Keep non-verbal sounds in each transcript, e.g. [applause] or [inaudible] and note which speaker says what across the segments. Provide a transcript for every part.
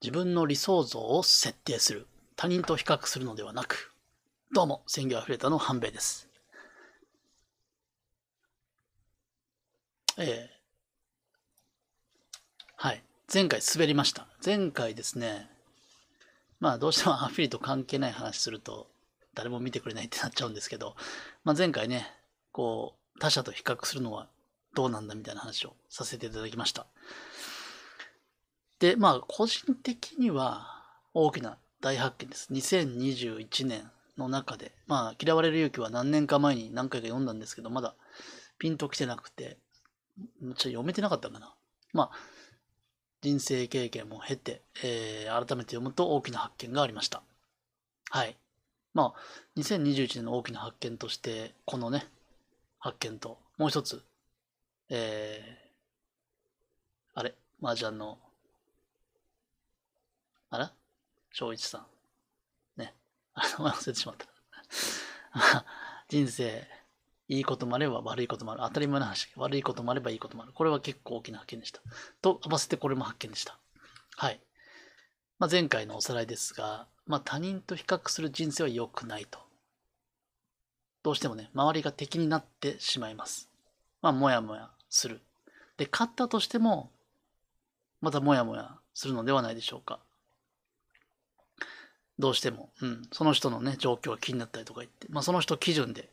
Speaker 1: 自分の理想像を設定する。他人と比較するのではなく。どうも、鮮魚あふれたの半兵衛です。えー、はい。前回滑りました。前回ですね、まあどうしてもアフィリと関係ない話すると誰も見てくれないってなっちゃうんですけど、まあ前回ね、こう他者と比較するのはどうなんだみたいな話をさせていただきました。で、まあ個人的には大きな大発見です。2021年の中で、まあ嫌われる勇気は何年か前に何回か読んだんですけど、まだピンと来てなくて、ちょっと読めてなかったかな。まあ人生経験も経て、えー、改めて読むと大きな発見がありました。はい。まあ、2021年の大きな発見として、このね、発見と、もう一つ、えー、あれ、麻雀の、あら？正一さん。ね。あの、[laughs] 忘れてしまった。[laughs] 人生、いいこともあれば悪いこともある。当たり前の話。悪いこともあればいいこともある。これは結構大きな発見でした。と、合わせてこれも発見でした。はい。まあ、前回のおさらいですが、まあ、他人と比較する人生は良くないと。どうしてもね、周りが敵になってしまいます。まあ、もやもやする。で、勝ったとしても、またもやもやするのではないでしょうか。どうしても、うん、その人のね、状況が気になったりとか言って、まあ、その人基準で。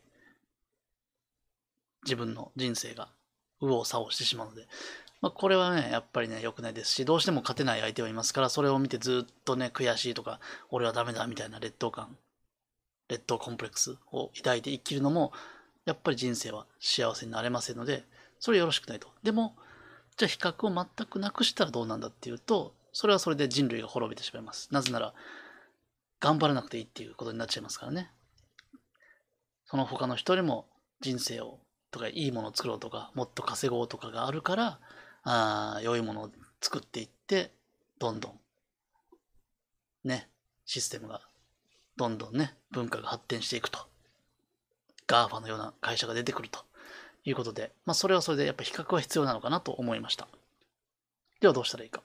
Speaker 1: 自分の人生が右往左往してしまうので、まあ、これはね、やっぱりね、良くないですし、どうしても勝てない相手はいますから、それを見てずっとね、悔しいとか、俺はダメだみたいな劣等感、劣等コンプレックスを抱いて生きるのも、やっぱり人生は幸せになれませんので、それよろしくないと。でも、じゃあ比較を全くなくしたらどうなんだっていうと、それはそれで人類が滅びてしまいます。なぜなら、頑張らなくていいっていうことになっちゃいますからね。その他の人よりも人生をとかいいものを作ろうとかもっと稼ごうとかがあるからあ良いものを作っていってどんどんねシステムがどんどんね文化が発展していくと。GAFA のような会社が出てくると。いうことで、まあ、それはそれでやっぱ比較は必要なのかなと思いました。ではどうしたらいいか。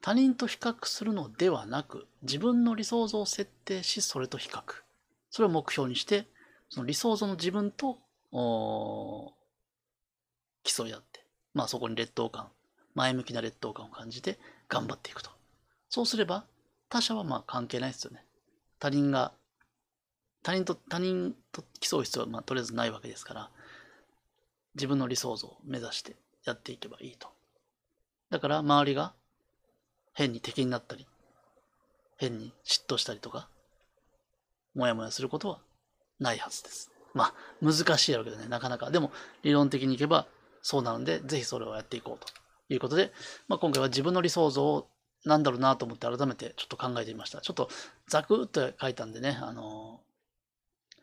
Speaker 1: 他人と比較するのではなく自分の理想像を設定しそれと比較それを目標にしてその理想像の自分と競い合って、まあそこに劣等感、前向きな劣等感を感じて頑張っていくと。そうすれば、他者はまあ関係ないですよね。他人が、他人と、他人と競う必要はまあとりあえずないわけですから、自分の理想像を目指してやっていけばいいと。だから周りが変に敵になったり、変に嫉妬したりとか、もやもやすることはないはずです。まあ、難しいわけでね、なかなか。でも、理論的にいけばそうなので、ぜひそれをやっていこうということで、まあ、今回は自分の理想像をなんだろうなと思って改めてちょっと考えてみました。ちょっとザクッと書いたんでね、あのー、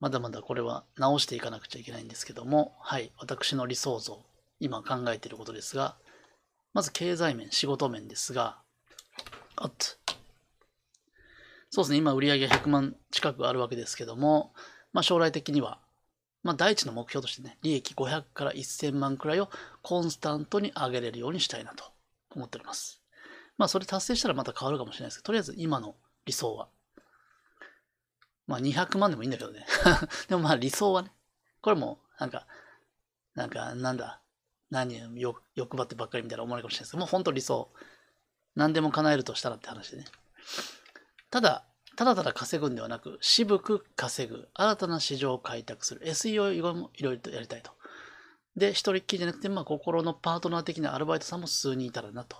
Speaker 1: まだまだこれは直していかなくちゃいけないんですけども、はい、私の理想像、今考えていることですが、まず経済面、仕事面ですが、あっそうですね、今売上100万近くあるわけですけども、まあ、将来的には、まあ、第一の目標としてね、利益500から1000万くらいをコンスタントに上げれるようにしたいなと思っております。まあ、それ達成したらまた変わるかもしれないですけど、とりあえず今の理想は、まあ、200万でもいいんだけどね。[laughs] でもまあ、理想はね、これも、なんか、なんか、なんだ、何よ欲張ってばっかりみたいな思われるかもしれないですけど、もう本当理想。何でも叶えるとしたらって話でね。ただ、ただただ稼ぐんではなく、渋く稼ぐ、新たな市場を開拓する、SEO もいろいろとやりたいと。で、一人っきりじゃなくて、まあ、心のパートナー的なアルバイトさんも数人いたらなと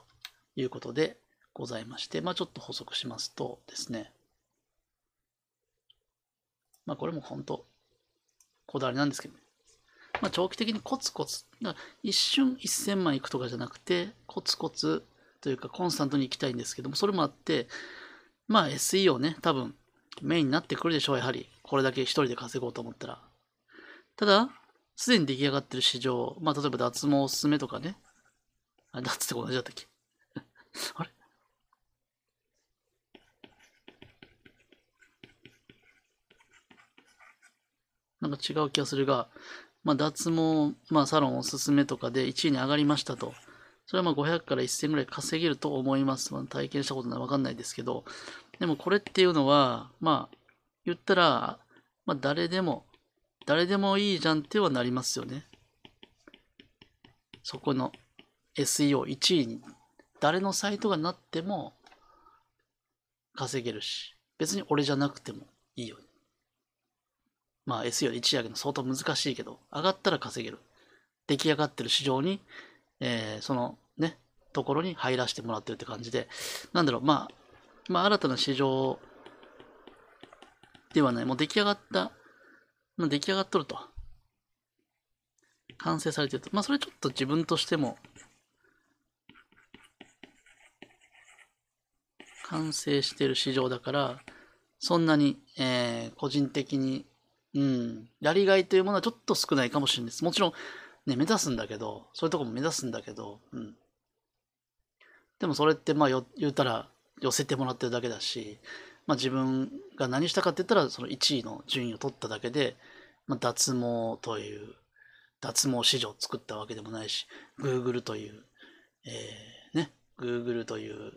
Speaker 1: いうことでございまして、まあ、ちょっと補足しますとですね、まあ、これも本当、こだわりなんですけど、ねまあ、長期的にコツコツ、一瞬1000万いくとかじゃなくて、コツコツというかコンスタントに行きたいんですけども、それもあって、まあ SEO ね、多分メインになってくるでしょう、やはり。これだけ一人で稼ごうと思ったら。ただ、すでに出来上がってる市場、まあ例えば脱毛おすすめとかね。あ、脱って同じだったっけ？[laughs] あれ？なんか違う気がするが、まあ脱毛、まあサロンおすすめとかで1位に上がりましたと。それはまあ500から1000ぐらい稼げると思います。まあ、体験したことないわかんないですけど、でもこれっていうのは、まあ、言ったら、まあ誰でも、誰でもいいじゃんってはなりますよね。そこの SEO1 位に、誰のサイトがなっても稼げるし、別に俺じゃなくてもいいよね。まあ SEO で1上げの相当難しいけど、上がったら稼げる。出来上がってる市場に、えー、そのね、ところに入らせてもらってるって感じで、なんだろう、まあ、まあ新たな市場ではない、もう出来上がった、まあ、出来上がっとると。完成されてると。まあそれちょっと自分としても、完成してる市場だから、そんなに、えー、個人的に、うん、やりがいというものはちょっと少ないかもしれないです。もちろん、ね、目指すんだけど、そういうとこも目指すんだけど、うん。でもそれってまあよ言ったら寄せてもらってるだけだし、まあ自分が何したかって言ったらその1位の順位を取っただけで、まあ、脱毛という、脱毛市場を作ったわけでもないし、Google という、えー、ね、Google という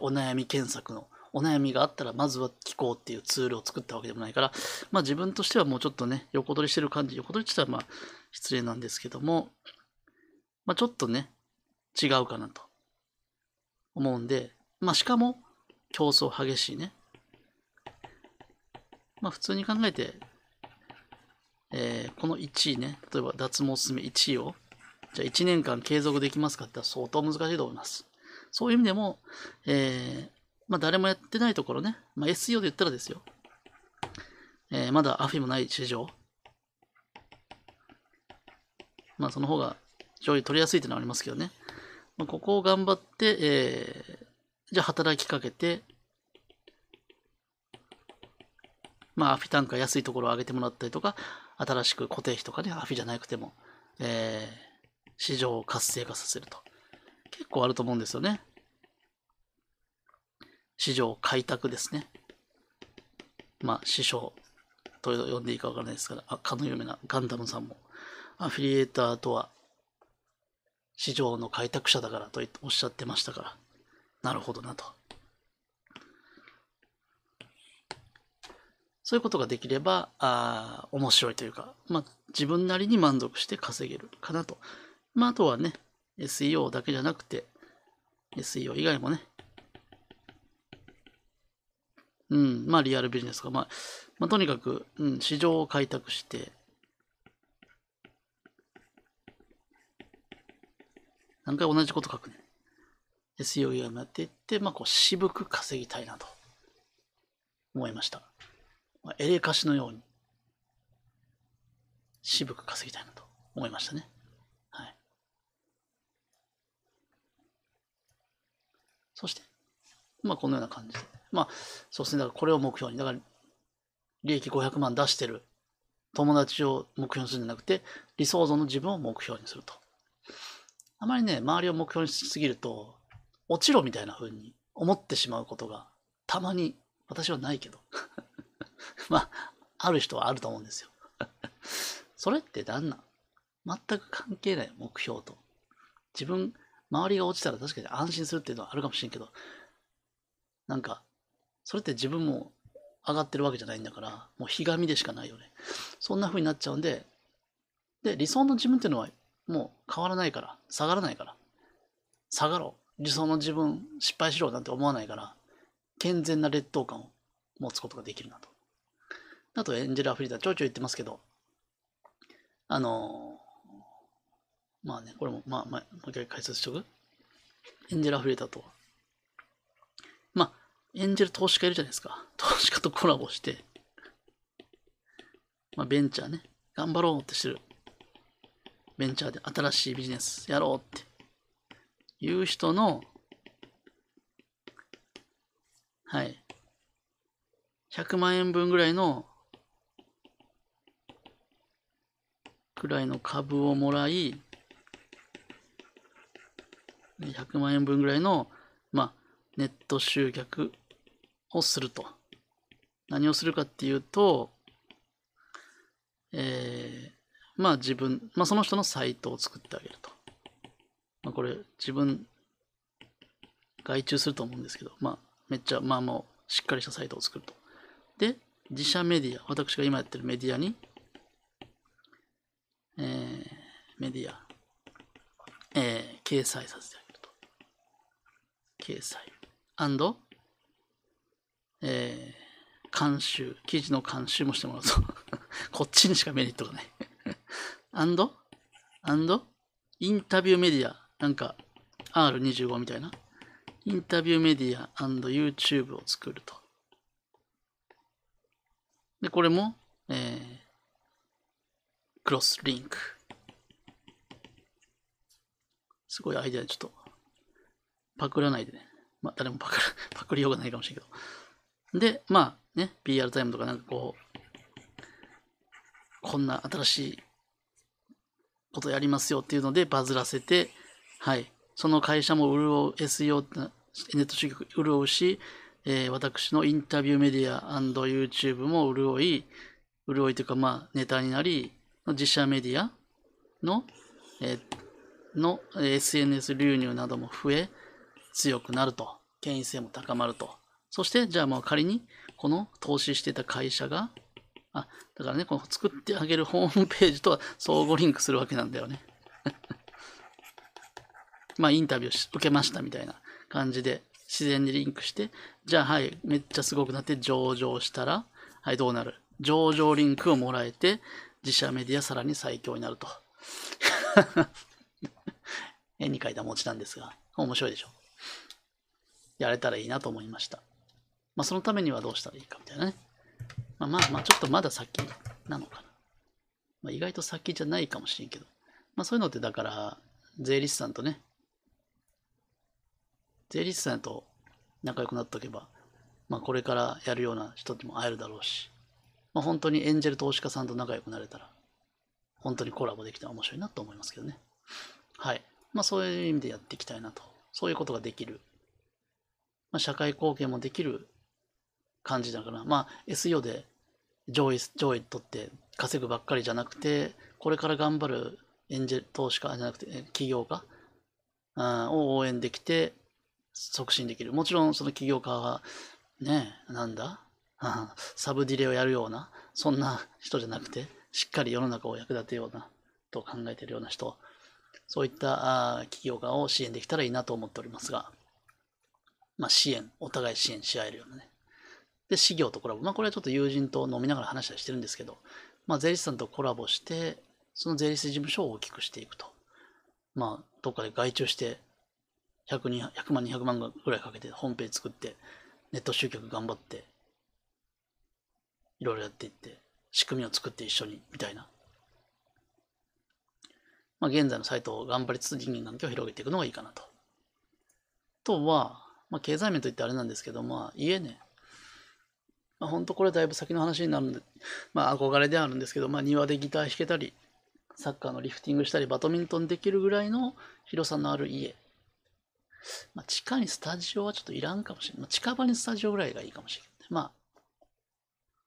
Speaker 1: お悩み検索のお悩みがあったら、まずは聞こうっていうツールを作ったわけでもないから、まあ自分としてはもうちょっとね、横取りしてる感じ、横取りって言ったらまあ失礼なんですけども、まあちょっとね、違うかなと思うんで、まあしかも競争激しいね。まあ普通に考えて、えー、この1位ね、例えば脱毛おすすめ1位を、じゃあ1年間継続できますかって言ったら相当難しいと思います。そういう意味でも、えー、まあ誰もやってないところね、まあ SEO で言ったらですよ、えー、まだアフィもない市場、まあその方が上位取りやすいっていうのはありますけどね、まあ、ここを頑張って、えー、じゃあ働きかけて、まあアフィ単価安いところを上げてもらったりとか、新しく固定費とかね、アフィじゃなくても、えー、市場を活性化させると。結構あると思うんですよね。市場開拓ですね。まあ、師匠と呼んでいいかわからないですから、あ、かの有名なガンダムさんも、アフィリエーターとは、市場の開拓者だからとおっしゃってましたから、なるほどなと。そういうことができれば、あ面白いというか、まあ、自分なりに満足して稼げるかなと。まあ、あとはね、SEO だけじゃなくて、SEO 以外もね、うん、まあリアルビジネスか、まあ、まあ、とにかく、うん、市場を開拓して、何回同じこと書くね。SEO 以外もやっていって、まあこう渋く稼ぎたいなと思いました。まあ、エレカシのように渋く稼ぎたいなと思いましたね。はい。そして、まあこのような感じで。まあ、そうですね。だからこれを目標に。だから、利益500万出してる友達を目標にするんじゃなくて、理想像の自分を目標にすると。あまりね、周りを目標にしすぎると、落ちろみたいな風に思ってしまうことが、たまに、私はないけど。[laughs] まあ、ある人はあると思うんですよ。それって何なん？全く関係ない目標と。自分、周りが落ちたら確かに安心するっていうのはあるかもしれんけど、なんか、それって自分も上がってるわけじゃないんだから、もうひがみでしかないよね。そんな風になっちゃうんで、で、理想の自分っていうのはもう変わらないから、下がらないから。下がろう。理想の自分、失敗しろなんて思わないから、健全な劣等感を持つことができるなと。あと、エンジェルアフリーター、ちょいちょい言ってますけど、あのー、まあね、これも、まあ、まあ、もう一回解説しとく。エンジェルアフリーターとは、エンジェル投資家いるじゃないですか。投資家とコラボして、まあ、ベンチャーね、頑張ろうってしてる。ベンチャーで新しいビジネスやろうっていう人の、はい。100万円分ぐらいの、くらいの株をもらい、100万円分ぐらいの、まあ、ネット集客をすると。何をするかっていうと、えー、まあ自分、まあその人のサイトを作ってあげると。まあ、これ自分、外注すると思うんですけど、まあ、めっちゃ、まあもう、しっかりしたサイトを作ると。で、自社メディア、私が今やってるメディアに、えー、メディア、えー、掲載させてあげると。掲載。and、えー、監修、記事の監修もしてもらうと。[laughs] こっちにしかメリットがない [laughs] and, and, インタビューメディア、なんか R25 みたいな。インタビューメディア &YouTube を作ると。で、これも、えー、クロスリンク。すごいアイデアでちょっと、パクらないでね。まあ、誰もパクる、[laughs] パクりようがないかもしれんけど。で、まあね、PR タイムとかなんかこう、こんな新しいことやりますよっていうのでバズらせて、はい。その会社も潤う、SEO、ネット集客潤うし、えー、私のインタビューメディア &YouTube も潤い、潤いというか、まあ、ネタになり、自社メディアの、えー、の SNS 流入なども増え、強くなると。権威性も高まると。そして、じゃあもう仮に、この投資してた会社が、あ、だからね、この作ってあげるホームページとは相互リンクするわけなんだよね。[laughs] まあ、インタビュー受けましたみたいな感じで、自然にリンクして、じゃあはい、めっちゃすごくなって上場したら、はい、どうなる？上場リンクをもらえて、自社メディアさらに最強になると。[laughs] 絵に描いた餅なんですが、面白いでしょ？やれたらいいなと思いました。まあ、そのためにはどうしたらいいかみたいなね。まあまあ、ちょっとまだ先なのかな。まあ、意外と先じゃないかもしれんけど。まあそういうのってだから、税理士さんとね、税理士さんと仲良くなっておけば、まあこれからやるような人にも会えるだろうし、まあ本当にエンジェル投資家さんと仲良くなれたら、本当にコラボできたら面白いなと思いますけどね。はい。まあそういう意味でやっていきたいなと。そういうことができる。まあ社会貢献もできる感じだから、まあ SEO で上位、上位取って稼ぐばっかりじゃなくて、これから頑張るエンジェル投資家じゃなくて、企業家を応援できて、促進できる。もちろんその起業家が、ね、なんだ [laughs] サブディレをやるような、そんな人じゃなくて、しっかり世の中を役立てような、と考えているような人、そういった企業家を支援できたらいいなと思っておりますが、まあ支援、お互い支援し合えるようなね。で、事業とコラボ。まあこれはちょっと友人と飲みながら話したりしてるんですけど、まあ税理士さんとコラボして、その税理士事務所を大きくしていくと。まあ、どっかで外注して 100, 人100万、200万ぐらいかけてホームページ作って、ネット集客頑張って、いろいろやっていって、仕組みを作って一緒に、みたいな。まあ、現在のサイトを頑張りつつ人間関係を広げていくのがいいかなと。とは、まあ、経済面といってあれなんですけど、まあ、家ね。まあ、本当これはだいぶ先の話になるんで、まあ、憧れではあるんですけど、まあ、庭でギター弾けたり、サッカーのリフティングしたり、バドミントンできるぐらいの広さのある家まあ、地下にスタジオはちょっといらんかもしれない。まあ、近場にスタジオぐらいがいいかもしれない。まあ、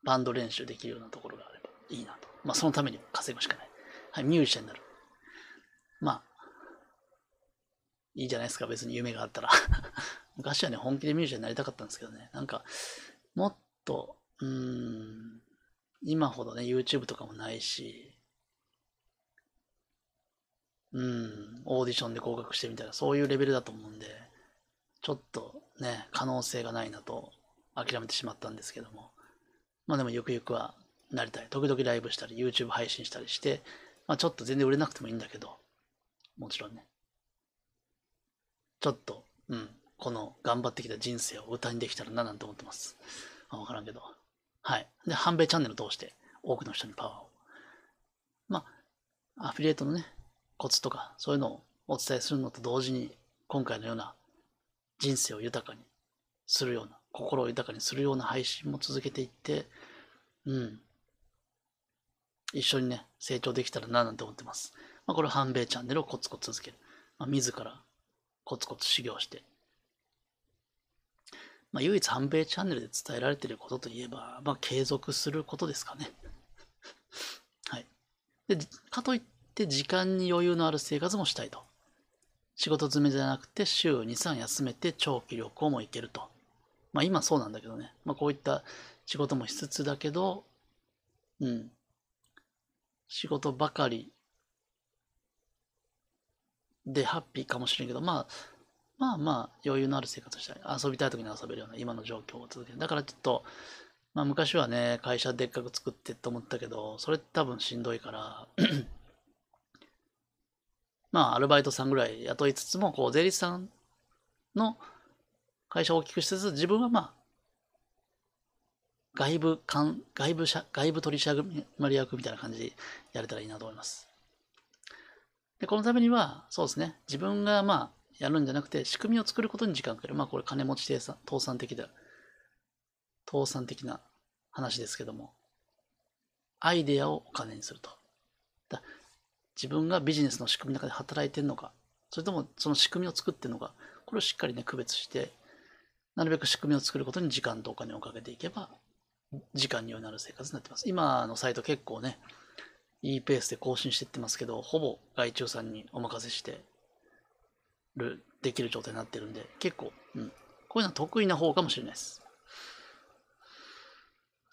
Speaker 1: バンド練習できるようなところがあればいいなと。まあ、そのために稼ぐしかない。はい、ミュージシャンになる。まあ、いいじゃないですか、別に夢があったら。[laughs] 昔はね、本気でミュージシャンになりたかったんですけどね、なんか、もっと、うん、今ほどね、YouTube とかもないし、うん、オーディションで合格してみたいな、そういうレベルだと思うんで、ちょっとね、可能性がないなと諦めてしまったんですけども、まあでもゆくゆくはなりたい。時々ライブしたり、YouTube 配信したりして、まあちょっと全然売れなくてもいいんだけど、もちろんね。ちょっと、うん、この頑張ってきた人生を歌にできたらななんて思ってます。わからんけど。はい。で、半米チャンネルを通して多くの人にパワーを。まあ、アフィリエイトのね、コツとか、そういうのをお伝えするのと同時に、今回のような人生を豊かにするような、心を豊かにするような配信も続けていって、うん。一緒にね、成長できたらななんて思ってます。まあ、これ半米チャンネルをコツコツ続ける。まあ、自らコツコツ修行して。まあ、唯一半米チャンネルで伝えられていることといえば、まあ、継続することですかね。[laughs] はい。で、かとい、って時間に余裕のある生活もしたいと。仕事詰めじゃなくて週2、3休めて長期旅行も行けると。まあ今そうなんだけどね。まあこういった仕事もしつつだけど、うん。仕事ばかりでハッピーかもしれんけど、まあ、まあまあ余裕のある生活したい。遊びたい時に遊べるような今の状況を続ける。だからちょっと、まあ昔はね、会社でっかく作ってと思ったけど、それ多分しんどいから [clears throat] まあアルバイトさんぐらい雇いつつも、こう税理士さんの会社を大きくしつつ、自分はまあ、外部官、外部社、外部取締役みたいな感じでやれたらいいなと思います。で、このためには、そうですね、自分がまあ、やるんじゃなくて、仕組みを作ることに時間かける。まあ、これ金持ち倒産倒産的だ。倒産的な話ですけども、アイデアをお金にすると。だ自分がビジネスの仕組みの中で働いてるのか、それともその仕組みを作ってるのか、これをしっかりね、区別して、なるべく仕組みを作ることに時間とお金をかけていけば、時間によなる生活になってます。今のサイト結構ね、いいペースで更新していってますけど、ほぼ外注さんにお任せしてる、できる状態になってるんで、結構、うん。こういうのは得意な方かもしれないです。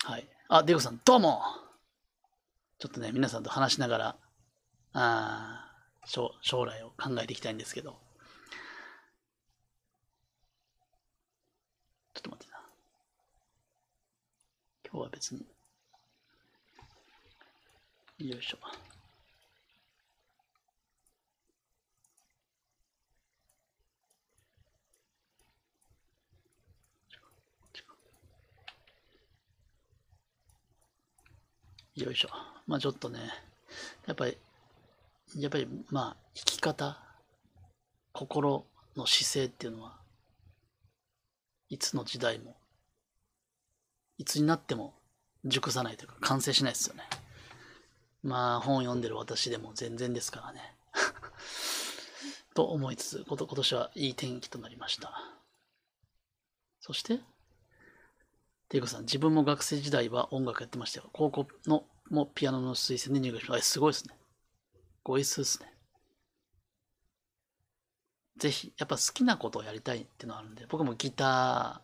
Speaker 1: はい。あ、デゴさん、どうもちょっとね、皆さんと話しながら、あ将将来を考えていきたいんですけど。ちょっと待ってな。今日は別に。よいしょ。よいしょ。まあちょっとね、やっぱり、やっぱりまあ生き方、心の姿勢っていうのは、いつの時代も、いつになっても熟さないというか完成しないですよね。まあ本読んでる私でも全然ですからね。[laughs] と思いつつ、こと今年はいい天気となりました。そして、ていうかさん、自分も学生時代は音楽やってましたよ。高校のもピアノの推薦で入学しました。すごいですね。ごいすですね。ぜひ、やっぱ好きなことをやりたいっていうのがあるんで、僕もギタ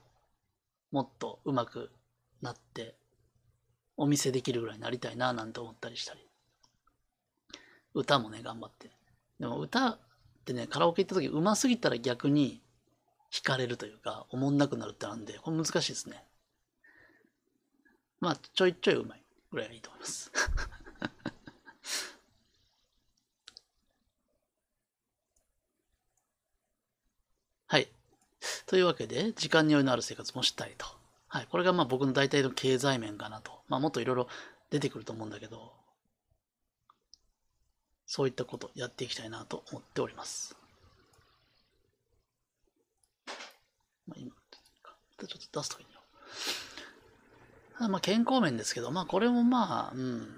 Speaker 1: ーもっと上手くなって、お見せできるぐらいになりたいななんて思ったりしたり。歌もね、頑張って。でも歌ってね、カラオケ行った時上手すぎたら逆に惹かれるというか、おもんなくなるってあるんで、これ難しいですね。まあ、ちょいちょいうまいぐらいがいいと思います。[laughs] はい。というわけで、時間に余裕のある生活もしたいと。はい。これがまあ僕の大体の経済面かなと。まあもっといろいろ出てくると思うんだけど、そういったことやっていきたいなと思っております。まあ今、ちょっと出すときにまあ、健康面ですけど、まあ、これもまあ、うん、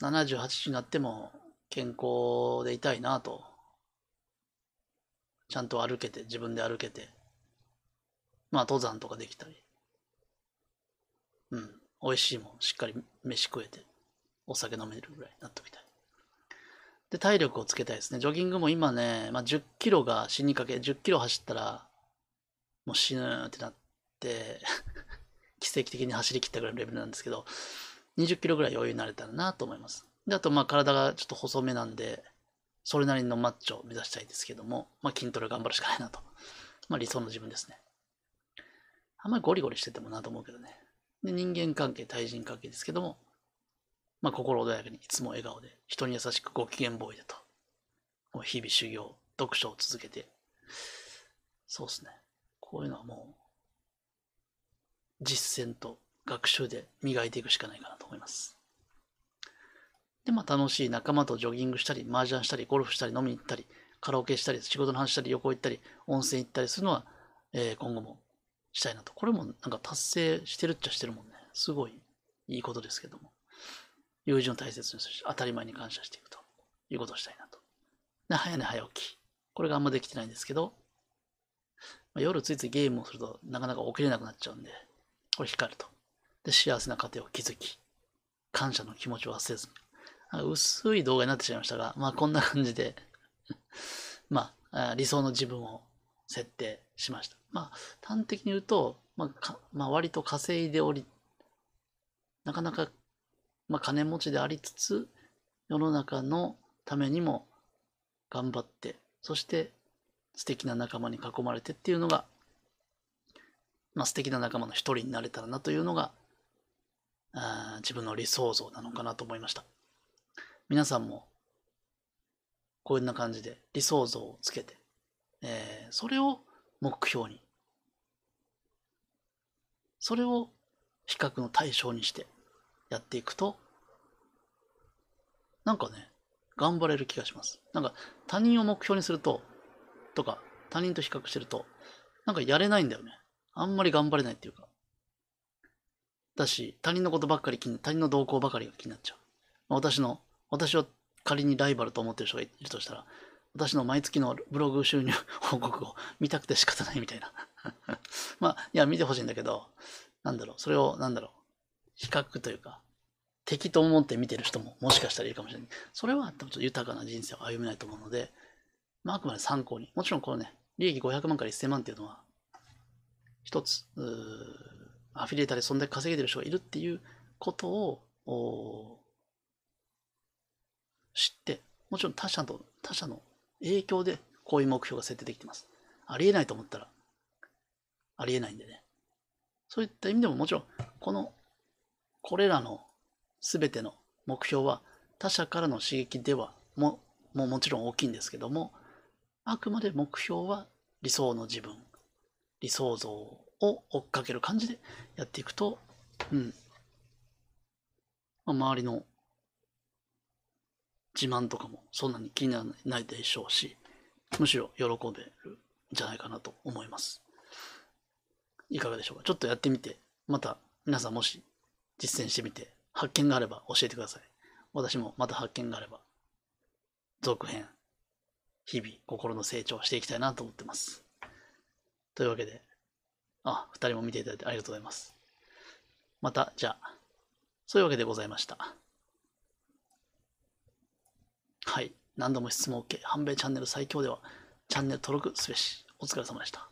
Speaker 1: 78歳になっても健康でいたいなと。ちゃんと歩けて、自分で歩けて、まあ、登山とかできたり、うん、美味しいもん、しっかり飯食えて、お酒飲めるぐらいになっておきたい。で、体力をつけたいですね。ジョギングも今ね、まあ、10キロが死にかけ、10キロ走ったら、もう死ぬってなって奇跡的に走り切ったぐらいのレベルなんですけど、20キロぐらい余裕になれたらなと思います。で、あと、まあ、体がちょっと細めなんで、それなりのマッチョを目指したいですけども、まあ、筋トレ頑張るしかないなと。まあ、理想の自分ですね。あんまりゴリゴリしててもなと思うけどね。で、人間関係、対人関係ですけども、まあ、心穏やかにいつも笑顔で、人に優しくご機嫌ボーイでと。もう日々修行、読書を続けて、そうですね。こういうのはもう、実践と学習で磨いていくしかないかなと思います。で、まあ楽しい仲間とジョギングしたり、麻雀したり、ゴルフしたり、飲みに行ったり、カラオケしたり、仕事の話したり、旅行行ったり、温泉行ったりするのは、えー、今後もしたいなと。これもなんか達成してるっちゃしてるもんね。すごいいいことですけども。友人を大切にするし、当たり前に感謝していくということをしたいなと。で、早寝早起き。これがあんまできてないんですけど、まあ、夜ついついゲームをするとなかなか起きれなくなっちゃうんで、これ光ると。で、幸せな家庭を築き、感謝の気持ちを忘れずに。薄い動画になってしまいましたが、まあこんな感じで [laughs] まあ理想の自分を設定しました。まあ、端的に言うと、まあ、まあ、割と稼いでおり、なかなか、まあ、金持ちでありつつ、世の中のためにも頑張って、そして素敵な仲間に囲まれてっていうのが、まあ、素敵な仲間の一人になれたらなというのが、あ自分の理想像なのかなと思いました。皆さんも、こんな感じで理想像をつけて、えー、それを目標に、それを比較の対象にしてやっていくと、なんかね、頑張れる気がします。なんか他人を目標にすると、とか他人と比較してると、なんかやれないんだよね。あんまり頑張れないっていうか。だし、他人のことばっかり気に、他人の動向ばかりが気になっちゃう。私の、私を仮にライバルと思ってる人がいるとしたら、私の毎月のブログ収入報告を [laughs] 見たくて仕方ないみたいな [laughs] まあ、いや、見てほしいんだけど、なんだろう、それを、なんだろう、比較というか、敵と思って見てる人ももしかしたらいいかもしれない。それはちょっと豊かな人生を歩めないと思うので、まあ、あくまで参考に。もちろんこのね、利益500万から1000万っていうのは、一つ、アフィリエーターでそんだけ稼げてる人がいるっていうことを知って、もちろん他者と、他者の影響でこういう目標が設定できてます。ありえないと思ったら、ありえないんでね。そういった意味でももちろん、この、これらの全ての目標は他者からの刺激ではも、ももちろん大きいんですけども、あくまで目標は理想の自分、理想像を追っかける感じでやっていくと、うん。まあ、周りの自慢とかもそんなに気にならないでしょうし、むしろ喜べるんじゃないかなと思います。いかがでしょうか？ちょっとやってみて、また皆さんもし実践してみて発見があれば教えてください。私もまた発見があれば、続編日々心の成長していきたいなと思ってます。というわけで、あ、二人も見ていただいてありがとうございます。また、じゃあ、そういうわけでございました。はい。何度も質問 OK、半米チャンネル最強では、チャンネル登録すべし。お疲れ様でした。